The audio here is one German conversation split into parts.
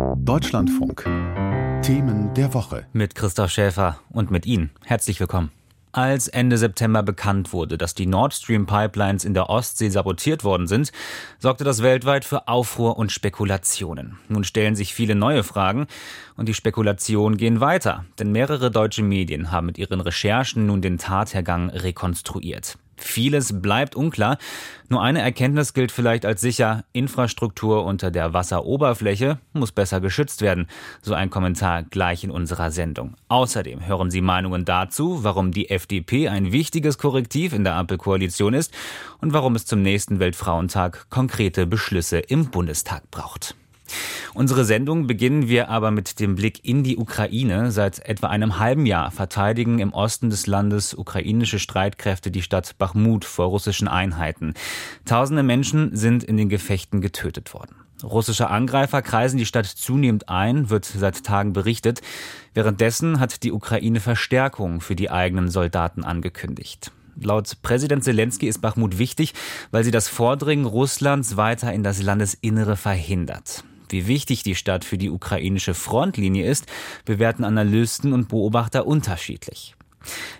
Deutschlandfunk. Themen der Woche. Mit Christoph Schäfer und mit Ihnen. Herzlich willkommen. Als Ende September bekannt wurde, dass die Nord Stream Pipelines in der Ostsee sabotiert worden sind, sorgte das weltweit für Aufruhr und Spekulationen. Nun stellen sich viele neue Fragen und die Spekulationen gehen weiter, denn mehrere deutsche Medien haben mit ihren Recherchen nun den Tathergang rekonstruiert. Vieles bleibt unklar. Nur eine Erkenntnis gilt vielleicht als sicher. Infrastruktur unter der Wasseroberfläche muss besser geschützt werden. So ein Kommentar gleich in unserer Sendung. Außerdem hören Sie Meinungen dazu, warum die FDP ein wichtiges Korrektiv in der Ampelkoalition ist und warum es zum nächsten Weltfrauentag konkrete Beschlüsse im Bundestag braucht. Unsere Sendung beginnen wir aber mit dem Blick in die Ukraine. Seit etwa einem halben Jahr verteidigen im Osten des Landes ukrainische Streitkräfte die Stadt Bachmut vor russischen Einheiten. Tausende Menschen sind in den Gefechten getötet worden. Russische Angreifer kreisen die Stadt zunehmend ein, wird seit Tagen berichtet. Währenddessen hat die Ukraine Verstärkung für die eigenen Soldaten angekündigt. Laut Präsident Zelensky ist Bachmut wichtig, weil sie das Vordringen Russlands weiter in das Landesinnere verhindert. Wie wichtig die Stadt für die ukrainische Frontlinie ist, bewerten Analysten und Beobachter unterschiedlich.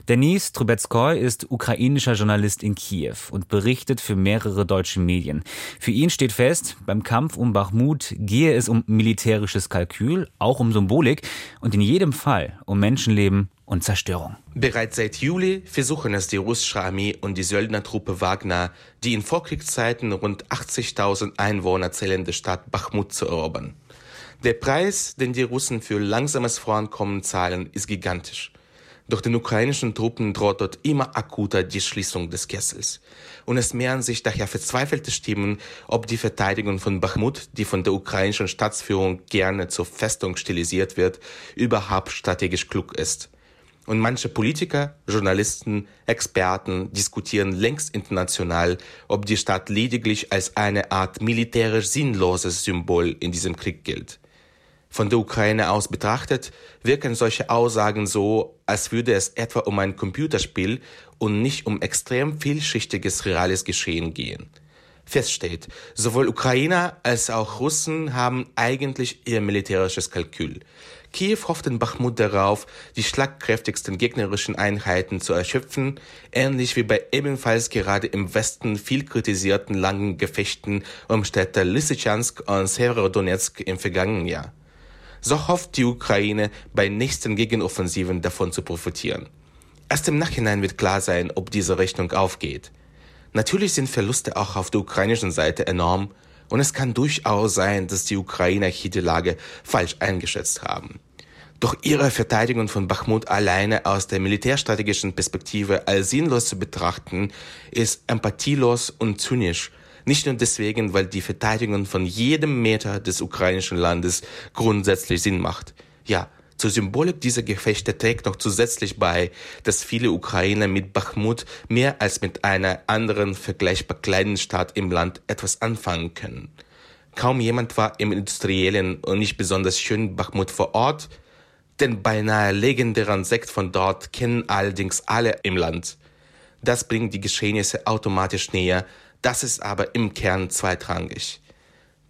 Denis Trubetskoy ist ukrainischer Journalist in Kiew und berichtet für mehrere deutsche Medien. Für ihn steht fest, beim Kampf um Bachmut gehe es um militärisches Kalkül, auch um Symbolik und in jedem Fall um Menschenleben und Zerstörung. Bereits seit Juli versuchen es die russische Armee und die Söldnertruppe Wagner, die in Vorkriegszeiten rund 80.000 Einwohner zählende Stadt Bachmut zu erobern. Der Preis, den die Russen für langsames Vorankommen zahlen, ist gigantisch. Doch den ukrainischen Truppen droht dort immer akuter die Schließung des Kessels. Und es mehren sich daher verzweifelte Stimmen, ob die Verteidigung von Bachmut, die von der ukrainischen Staatsführung gerne zur Festung stilisiert wird, überhaupt strategisch klug ist. Und manche Politiker, Journalisten, Experten diskutieren längst international, ob die Stadt lediglich als eine Art militärisch sinnloses Symbol in diesem Krieg gilt. Von der Ukraine aus betrachtet wirken solche Aussagen so, als würde es etwa um ein Computerspiel und nicht um extrem vielschichtiges reales Geschehen gehen. Feststeht, sowohl Ukrainer als auch Russen haben eigentlich ihr militärisches Kalkül. Kiew hofft in Bachmut darauf, die schlagkräftigsten gegnerischen Einheiten zu erschöpfen, ähnlich wie bei ebenfalls gerade im Westen viel kritisierten langen Gefechten um Städte Lysychansk und Severodonetsk im vergangenen Jahr so hofft die Ukraine bei nächsten Gegenoffensiven davon zu profitieren. Erst im Nachhinein wird klar sein, ob diese Rechnung aufgeht. Natürlich sind Verluste auch auf der ukrainischen Seite enorm und es kann durchaus sein, dass die Ukrainer hier die Lage falsch eingeschätzt haben. Doch ihre Verteidigung von Bachmut alleine aus der militärstrategischen Perspektive als sinnlos zu betrachten, ist empathielos und zynisch nicht nur deswegen, weil die Verteidigung von jedem Meter des ukrainischen Landes grundsätzlich Sinn macht. Ja, zur Symbolik dieser Gefechte trägt noch zusätzlich bei, dass viele Ukrainer mit Bachmut mehr als mit einer anderen vergleichbar kleinen Stadt im Land etwas anfangen können. Kaum jemand war im industriellen und nicht besonders schönen Bachmut vor Ort, den beinahe legendären Sekt von dort kennen allerdings alle im Land. Das bringt die Geschehnisse automatisch näher, das ist aber im Kern zweitrangig.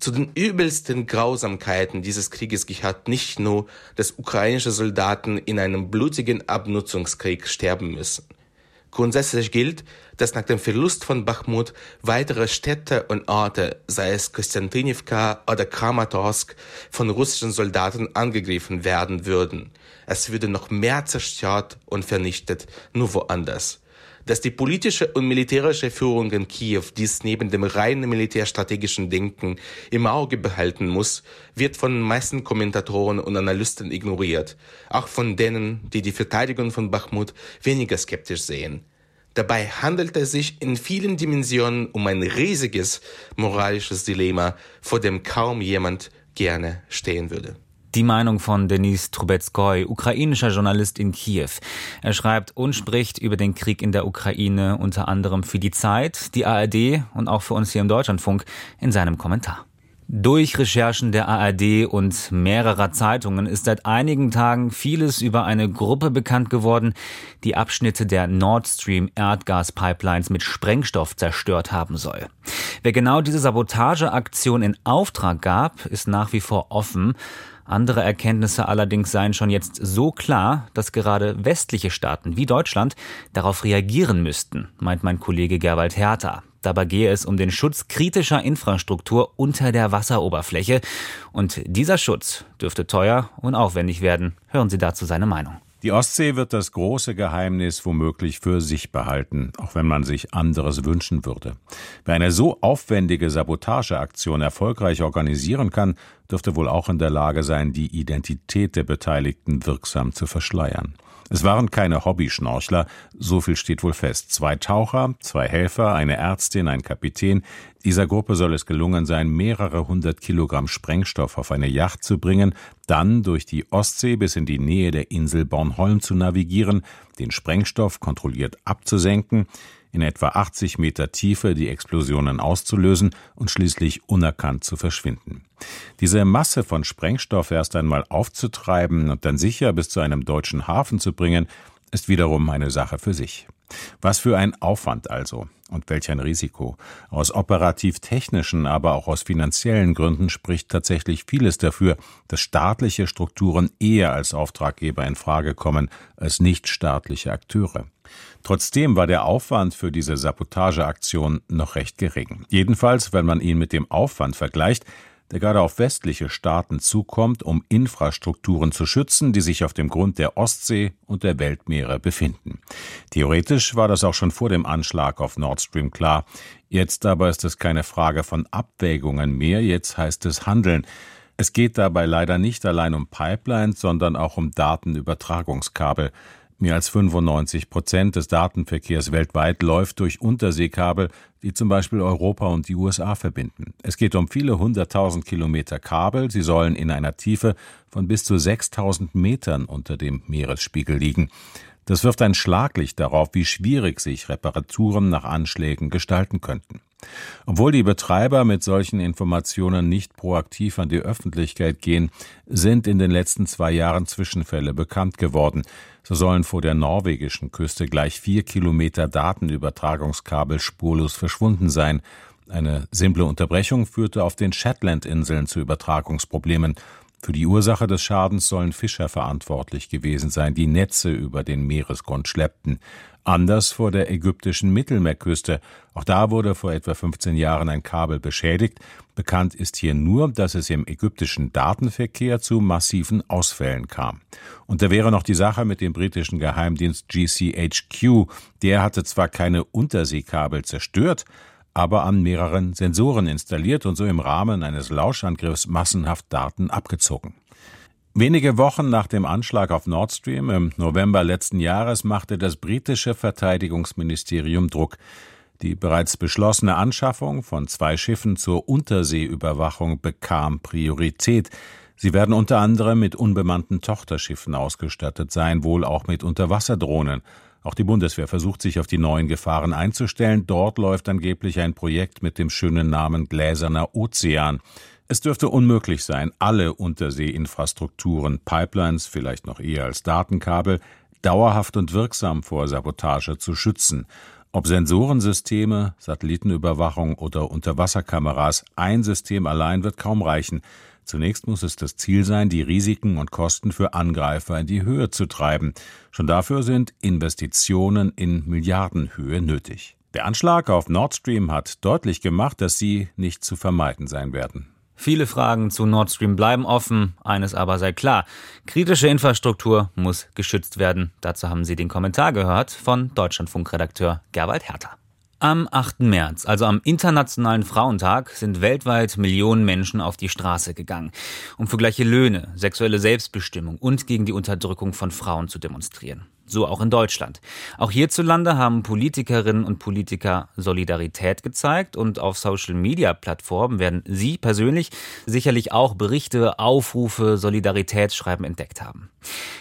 Zu den übelsten Grausamkeiten dieses Krieges gehört nicht nur, dass ukrainische Soldaten in einem blutigen Abnutzungskrieg sterben müssen. Grundsätzlich gilt, dass nach dem Verlust von Bachmut weitere Städte und Orte, sei es Konstantinivka oder Kramatorsk, von russischen Soldaten angegriffen werden würden. Es würde noch mehr zerstört und vernichtet, nur woanders dass die politische und militärische Führung in Kiew dies neben dem reinen militärstrategischen Denken im Auge behalten muss, wird von den meisten Kommentatoren und Analysten ignoriert, auch von denen, die die Verteidigung von Bachmut weniger skeptisch sehen. Dabei handelt es sich in vielen Dimensionen um ein riesiges moralisches Dilemma, vor dem kaum jemand gerne stehen würde. Die Meinung von Denis Trubetskoy, ukrainischer Journalist in Kiew. Er schreibt und spricht über den Krieg in der Ukraine unter anderem für die Zeit, die ARD und auch für uns hier im Deutschlandfunk in seinem Kommentar. Durch Recherchen der ARD und mehrerer Zeitungen ist seit einigen Tagen vieles über eine Gruppe bekannt geworden, die Abschnitte der Nord Stream Erdgaspipelines mit Sprengstoff zerstört haben soll. Wer genau diese Sabotageaktion in Auftrag gab, ist nach wie vor offen. Andere Erkenntnisse allerdings seien schon jetzt so klar, dass gerade westliche Staaten wie Deutschland darauf reagieren müssten, meint mein Kollege Gerwald Hertha. Dabei gehe es um den Schutz kritischer Infrastruktur unter der Wasseroberfläche. Und dieser Schutz dürfte teuer und aufwendig werden. Hören Sie dazu seine Meinung. Die Ostsee wird das große Geheimnis womöglich für sich behalten, auch wenn man sich anderes wünschen würde. Wer eine so aufwendige Sabotageaktion erfolgreich organisieren kann, dürfte wohl auch in der Lage sein, die Identität der Beteiligten wirksam zu verschleiern. Es waren keine Hobbyschnorchler, so viel steht wohl fest. Zwei Taucher, zwei Helfer, eine Ärztin, ein Kapitän. Dieser Gruppe soll es gelungen sein, mehrere hundert Kilogramm Sprengstoff auf eine Yacht zu bringen, dann durch die Ostsee bis in die Nähe der Insel Bornholm zu navigieren, den Sprengstoff kontrolliert abzusenken, in etwa 80 Meter Tiefe die Explosionen auszulösen und schließlich unerkannt zu verschwinden. Diese Masse von Sprengstoff erst einmal aufzutreiben und dann sicher bis zu einem deutschen Hafen zu bringen, ist wiederum eine Sache für sich. Was für ein Aufwand also und welch ein Risiko. Aus operativ-technischen, aber auch aus finanziellen Gründen spricht tatsächlich vieles dafür, dass staatliche Strukturen eher als Auftraggeber in Frage kommen als nichtstaatliche Akteure. Trotzdem war der Aufwand für diese Sabotageaktion noch recht gering. Jedenfalls, wenn man ihn mit dem Aufwand vergleicht, der gerade auf westliche Staaten zukommt, um Infrastrukturen zu schützen, die sich auf dem Grund der Ostsee und der Weltmeere befinden. Theoretisch war das auch schon vor dem Anschlag auf Nord Stream klar. Jetzt aber ist es keine Frage von Abwägungen mehr, jetzt heißt es Handeln. Es geht dabei leider nicht allein um Pipelines, sondern auch um Datenübertragungskabel. Mehr als 95 Prozent des Datenverkehrs weltweit läuft durch Unterseekabel, die zum Beispiel Europa und die USA verbinden. Es geht um viele hunderttausend Kilometer Kabel. Sie sollen in einer Tiefe von bis zu 6000 Metern unter dem Meeresspiegel liegen. Das wirft ein Schlaglicht darauf, wie schwierig sich Reparaturen nach Anschlägen gestalten könnten. Obwohl die Betreiber mit solchen Informationen nicht proaktiv an die Öffentlichkeit gehen, sind in den letzten zwei Jahren Zwischenfälle bekannt geworden. So sollen vor der norwegischen Küste gleich vier Kilometer Datenübertragungskabel spurlos verschwunden sein. Eine simple Unterbrechung führte auf den Shetland-Inseln zu Übertragungsproblemen. Für die Ursache des Schadens sollen Fischer verantwortlich gewesen sein, die Netze über den Meeresgrund schleppten. Anders vor der ägyptischen Mittelmeerküste. Auch da wurde vor etwa 15 Jahren ein Kabel beschädigt. Bekannt ist hier nur, dass es im ägyptischen Datenverkehr zu massiven Ausfällen kam. Und da wäre noch die Sache mit dem britischen Geheimdienst GCHQ. Der hatte zwar keine Unterseekabel zerstört, aber an mehreren Sensoren installiert und so im Rahmen eines Lauschangriffs massenhaft Daten abgezogen. Wenige Wochen nach dem Anschlag auf Nord Stream im November letzten Jahres machte das britische Verteidigungsministerium Druck. Die bereits beschlossene Anschaffung von zwei Schiffen zur Unterseeüberwachung bekam Priorität. Sie werden unter anderem mit unbemannten Tochterschiffen ausgestattet sein, wohl auch mit Unterwasserdrohnen. Auch die Bundeswehr versucht sich auf die neuen Gefahren einzustellen. Dort läuft angeblich ein Projekt mit dem schönen Namen Gläserner Ozean. Es dürfte unmöglich sein, alle Unterseeinfrastrukturen, Pipelines, vielleicht noch eher als Datenkabel, dauerhaft und wirksam vor Sabotage zu schützen. Ob Sensorensysteme, Satellitenüberwachung oder Unterwasserkameras, ein System allein wird kaum reichen. Zunächst muss es das Ziel sein, die Risiken und Kosten für Angreifer in die Höhe zu treiben. Schon dafür sind Investitionen in Milliardenhöhe nötig. Der Anschlag auf Nord Stream hat deutlich gemacht, dass sie nicht zu vermeiden sein werden. Viele Fragen zu Nord Stream bleiben offen, eines aber sei klar. Kritische Infrastruktur muss geschützt werden. Dazu haben Sie den Kommentar gehört von Deutschlandfunkredakteur Gerwald Hertha. Am 8. März, also am Internationalen Frauentag, sind weltweit Millionen Menschen auf die Straße gegangen, um für gleiche Löhne, sexuelle Selbstbestimmung und gegen die Unterdrückung von Frauen zu demonstrieren. So auch in Deutschland. Auch hierzulande haben Politikerinnen und Politiker Solidarität gezeigt und auf Social-Media-Plattformen werden Sie persönlich sicherlich auch Berichte, Aufrufe, Solidaritätsschreiben entdeckt haben.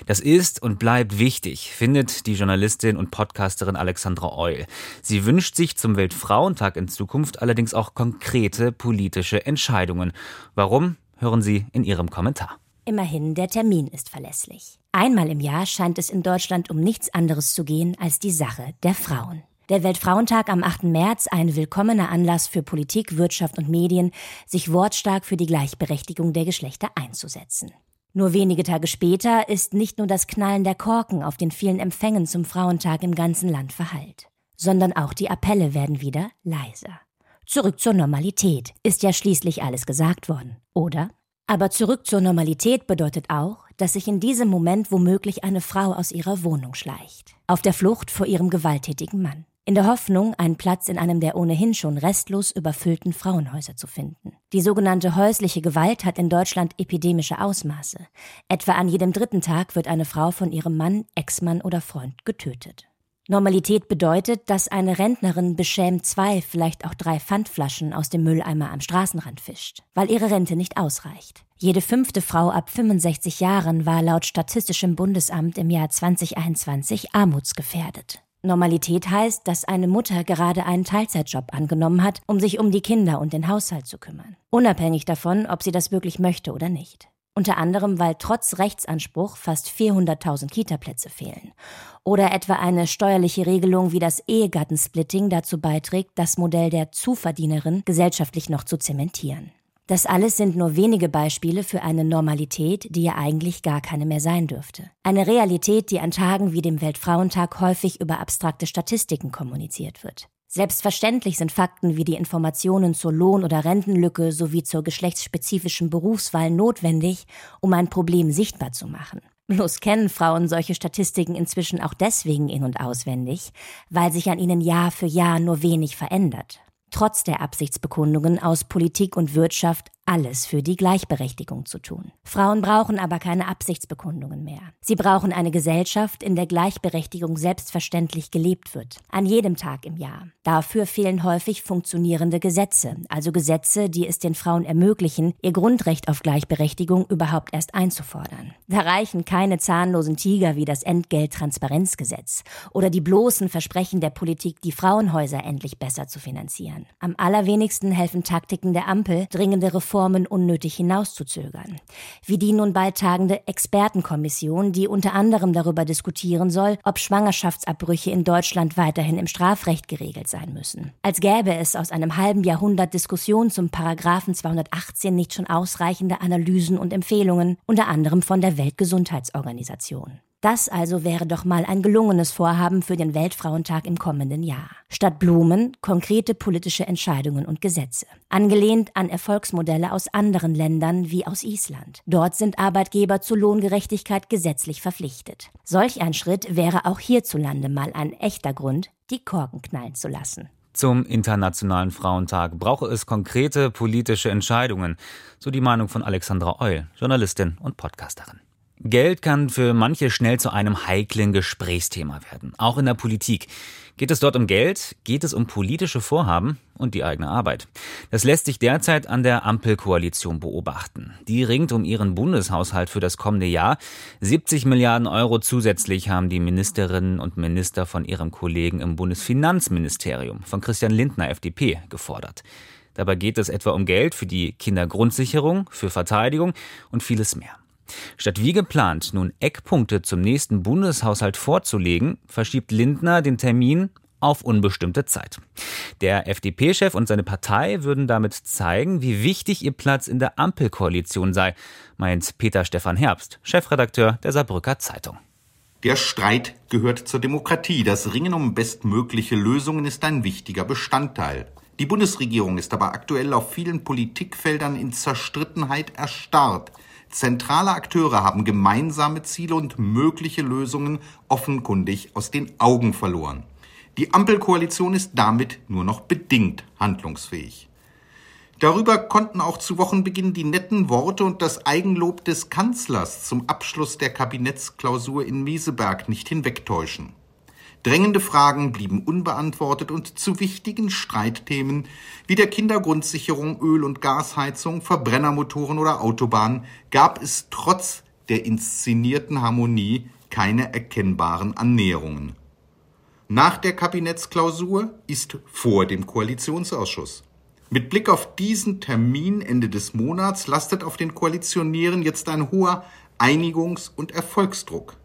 Das ist und bleibt wichtig, findet die Journalistin und Podcasterin Alexandra Eul. Sie wünscht sich zum Weltfrauentag in Zukunft allerdings auch konkrete politische Entscheidungen. Warum? Hören Sie in ihrem Kommentar. Immerhin, der Termin ist verlässlich. Einmal im Jahr scheint es in Deutschland um nichts anderes zu gehen als die Sache der Frauen. Der Weltfrauentag am 8. März ein willkommener Anlass für Politik, Wirtschaft und Medien, sich wortstark für die Gleichberechtigung der Geschlechter einzusetzen. Nur wenige Tage später ist nicht nur das Knallen der Korken auf den vielen Empfängen zum Frauentag im ganzen Land verhallt, sondern auch die Appelle werden wieder leiser. Zurück zur Normalität ist ja schließlich alles gesagt worden, oder? Aber zurück zur Normalität bedeutet auch, dass sich in diesem Moment womöglich eine Frau aus ihrer Wohnung schleicht, auf der Flucht vor ihrem gewalttätigen Mann, in der Hoffnung, einen Platz in einem der ohnehin schon restlos überfüllten Frauenhäuser zu finden. Die sogenannte häusliche Gewalt hat in Deutschland epidemische Ausmaße. Etwa an jedem dritten Tag wird eine Frau von ihrem Mann, Ex-Mann oder Freund getötet. Normalität bedeutet, dass eine Rentnerin beschämt zwei, vielleicht auch drei Pfandflaschen aus dem Mülleimer am Straßenrand fischt, weil ihre Rente nicht ausreicht. Jede fünfte Frau ab 65 Jahren war laut Statistischem Bundesamt im Jahr 2021 armutsgefährdet. Normalität heißt, dass eine Mutter gerade einen Teilzeitjob angenommen hat, um sich um die Kinder und den Haushalt zu kümmern. Unabhängig davon, ob sie das wirklich möchte oder nicht unter anderem weil trotz Rechtsanspruch fast 400.000 Kitaplätze fehlen. Oder etwa eine steuerliche Regelung wie das Ehegattensplitting dazu beiträgt, das Modell der Zuverdienerin gesellschaftlich noch zu zementieren. Das alles sind nur wenige Beispiele für eine Normalität, die ja eigentlich gar keine mehr sein dürfte. Eine Realität, die an Tagen wie dem Weltfrauentag häufig über abstrakte Statistiken kommuniziert wird. Selbstverständlich sind Fakten wie die Informationen zur Lohn- oder Rentenlücke sowie zur geschlechtsspezifischen Berufswahl notwendig, um ein Problem sichtbar zu machen. Bloß kennen Frauen solche Statistiken inzwischen auch deswegen in und auswendig, weil sich an ihnen Jahr für Jahr nur wenig verändert. Trotz der Absichtsbekundungen aus Politik und Wirtschaft alles für die Gleichberechtigung zu tun. Frauen brauchen aber keine Absichtsbekundungen mehr. Sie brauchen eine Gesellschaft, in der Gleichberechtigung selbstverständlich gelebt wird, an jedem Tag im Jahr. Dafür fehlen häufig funktionierende Gesetze, also Gesetze, die es den Frauen ermöglichen, ihr Grundrecht auf Gleichberechtigung überhaupt erst einzufordern. Da reichen keine zahnlosen Tiger wie das Entgelttransparenzgesetz oder die bloßen Versprechen der Politik, die Frauenhäuser endlich besser zu finanzieren. Am allerwenigsten helfen Taktiken der Ampel, dringende Reformen Reformen unnötig hinauszuzögern. Wie die nun bald tagende Expertenkommission, die unter anderem darüber diskutieren soll, ob Schwangerschaftsabbrüche in Deutschland weiterhin im Strafrecht geregelt sein müssen. Als gäbe es aus einem halben Jahrhundert Diskussion zum Paragraphen 218 nicht schon ausreichende Analysen und Empfehlungen, unter anderem von der Weltgesundheitsorganisation. Das also wäre doch mal ein gelungenes Vorhaben für den Weltfrauentag im kommenden Jahr. Statt Blumen konkrete politische Entscheidungen und Gesetze. Angelehnt an Erfolgsmodelle aus anderen Ländern wie aus Island. Dort sind Arbeitgeber zur Lohngerechtigkeit gesetzlich verpflichtet. Solch ein Schritt wäre auch hierzulande mal ein echter Grund, die Korken knallen zu lassen. Zum Internationalen Frauentag brauche es konkrete politische Entscheidungen, so die Meinung von Alexandra Eul, Journalistin und Podcasterin. Geld kann für manche schnell zu einem heiklen Gesprächsthema werden, auch in der Politik. Geht es dort um Geld? Geht es um politische Vorhaben und die eigene Arbeit? Das lässt sich derzeit an der Ampelkoalition beobachten. Die ringt um ihren Bundeshaushalt für das kommende Jahr. 70 Milliarden Euro zusätzlich haben die Ministerinnen und Minister von ihrem Kollegen im Bundesfinanzministerium, von Christian Lindner, FDP, gefordert. Dabei geht es etwa um Geld für die Kindergrundsicherung, für Verteidigung und vieles mehr. Statt wie geplant nun Eckpunkte zum nächsten Bundeshaushalt vorzulegen, verschiebt Lindner den Termin auf unbestimmte Zeit. Der FDP-Chef und seine Partei würden damit zeigen, wie wichtig ihr Platz in der Ampelkoalition sei, meint Peter Stefan Herbst, Chefredakteur der Saarbrücker Zeitung. Der Streit gehört zur Demokratie. Das Ringen um bestmögliche Lösungen ist ein wichtiger Bestandteil. Die Bundesregierung ist aber aktuell auf vielen Politikfeldern in Zerstrittenheit erstarrt. Zentrale Akteure haben gemeinsame Ziele und mögliche Lösungen offenkundig aus den Augen verloren. Die Ampelkoalition ist damit nur noch bedingt handlungsfähig. Darüber konnten auch zu Wochenbeginn die netten Worte und das Eigenlob des Kanzlers zum Abschluss der Kabinettsklausur in Meseberg nicht hinwegtäuschen. Drängende Fragen blieben unbeantwortet und zu wichtigen Streitthemen wie der Kindergrundsicherung, Öl- und Gasheizung, Verbrennermotoren oder Autobahnen gab es trotz der inszenierten Harmonie keine erkennbaren Annäherungen. Nach der Kabinettsklausur ist vor dem Koalitionsausschuss. Mit Blick auf diesen Termin Ende des Monats lastet auf den Koalitionären jetzt ein hoher Einigungs- und Erfolgsdruck.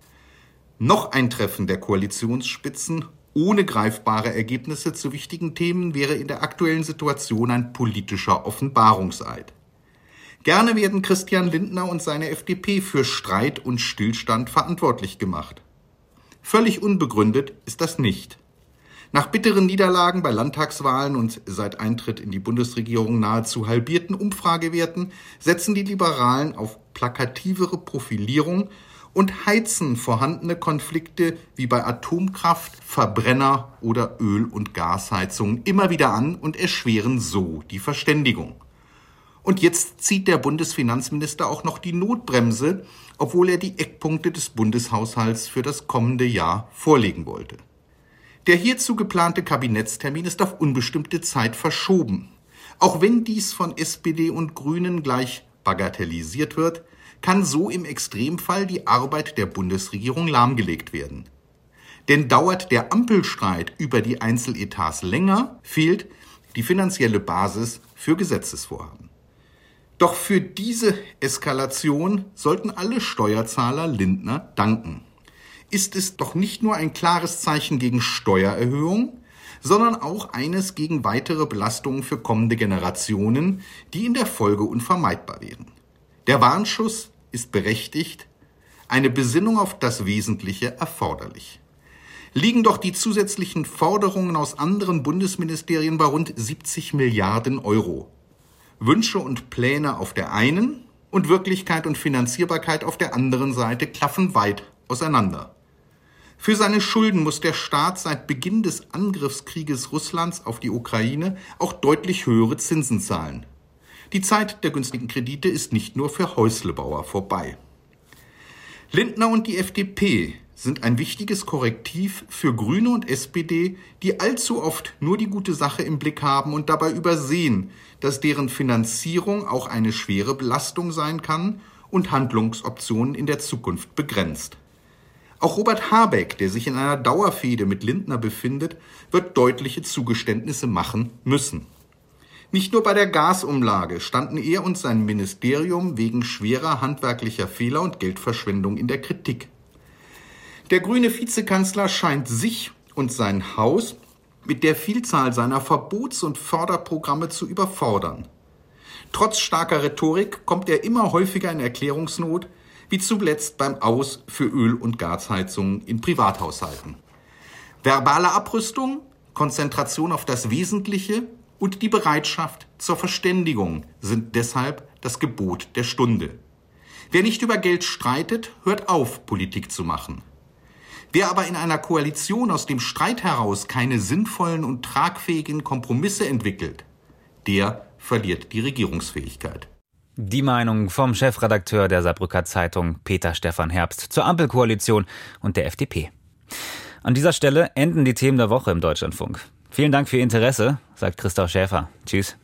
Noch ein Treffen der Koalitionsspitzen ohne greifbare Ergebnisse zu wichtigen Themen wäre in der aktuellen Situation ein politischer Offenbarungseid. Gerne werden Christian Lindner und seine FDP für Streit und Stillstand verantwortlich gemacht. Völlig unbegründet ist das nicht. Nach bitteren Niederlagen bei Landtagswahlen und seit Eintritt in die Bundesregierung nahezu halbierten Umfragewerten setzen die Liberalen auf plakativere Profilierung und heizen vorhandene Konflikte wie bei Atomkraft, Verbrenner oder Öl- und Gasheizungen immer wieder an und erschweren so die Verständigung. Und jetzt zieht der Bundesfinanzminister auch noch die Notbremse, obwohl er die Eckpunkte des Bundeshaushalts für das kommende Jahr vorlegen wollte. Der hierzu geplante Kabinettstermin ist auf unbestimmte Zeit verschoben. Auch wenn dies von SPD und Grünen gleich bagatellisiert wird, kann so im Extremfall die Arbeit der Bundesregierung lahmgelegt werden. Denn dauert der Ampelstreit über die Einzeletats länger, fehlt die finanzielle Basis für Gesetzesvorhaben. Doch für diese Eskalation sollten alle Steuerzahler Lindner danken ist es doch nicht nur ein klares Zeichen gegen Steuererhöhung, sondern auch eines gegen weitere Belastungen für kommende Generationen, die in der Folge unvermeidbar wären. Der Warnschuss ist berechtigt, eine Besinnung auf das Wesentliche erforderlich. Liegen doch die zusätzlichen Forderungen aus anderen Bundesministerien bei rund 70 Milliarden Euro. Wünsche und Pläne auf der einen und Wirklichkeit und Finanzierbarkeit auf der anderen Seite klaffen weit auseinander. Für seine Schulden muss der Staat seit Beginn des Angriffskrieges Russlands auf die Ukraine auch deutlich höhere Zinsen zahlen. Die Zeit der günstigen Kredite ist nicht nur für Häuslebauer vorbei. Lindner und die FDP sind ein wichtiges Korrektiv für Grüne und SPD, die allzu oft nur die gute Sache im Blick haben und dabei übersehen, dass deren Finanzierung auch eine schwere Belastung sein kann und Handlungsoptionen in der Zukunft begrenzt. Auch Robert Habeck, der sich in einer Dauerfehde mit Lindner befindet, wird deutliche Zugeständnisse machen müssen. Nicht nur bei der Gasumlage standen er und sein Ministerium wegen schwerer handwerklicher Fehler und Geldverschwendung in der Kritik. Der grüne Vizekanzler scheint sich und sein Haus mit der Vielzahl seiner Verbots- und Förderprogramme zu überfordern. Trotz starker Rhetorik kommt er immer häufiger in Erklärungsnot, wie zuletzt beim Aus für Öl- und Gasheizungen in Privathaushalten. Verbale Abrüstung, Konzentration auf das Wesentliche und die Bereitschaft zur Verständigung sind deshalb das Gebot der Stunde. Wer nicht über Geld streitet, hört auf, Politik zu machen. Wer aber in einer Koalition aus dem Streit heraus keine sinnvollen und tragfähigen Kompromisse entwickelt, der verliert die Regierungsfähigkeit. Die Meinung vom Chefredakteur der Saarbrücker Zeitung Peter Stefan Herbst zur Ampelkoalition und der FDP. An dieser Stelle enden die Themen der Woche im Deutschlandfunk. Vielen Dank für Ihr Interesse, sagt Christoph Schäfer. Tschüss.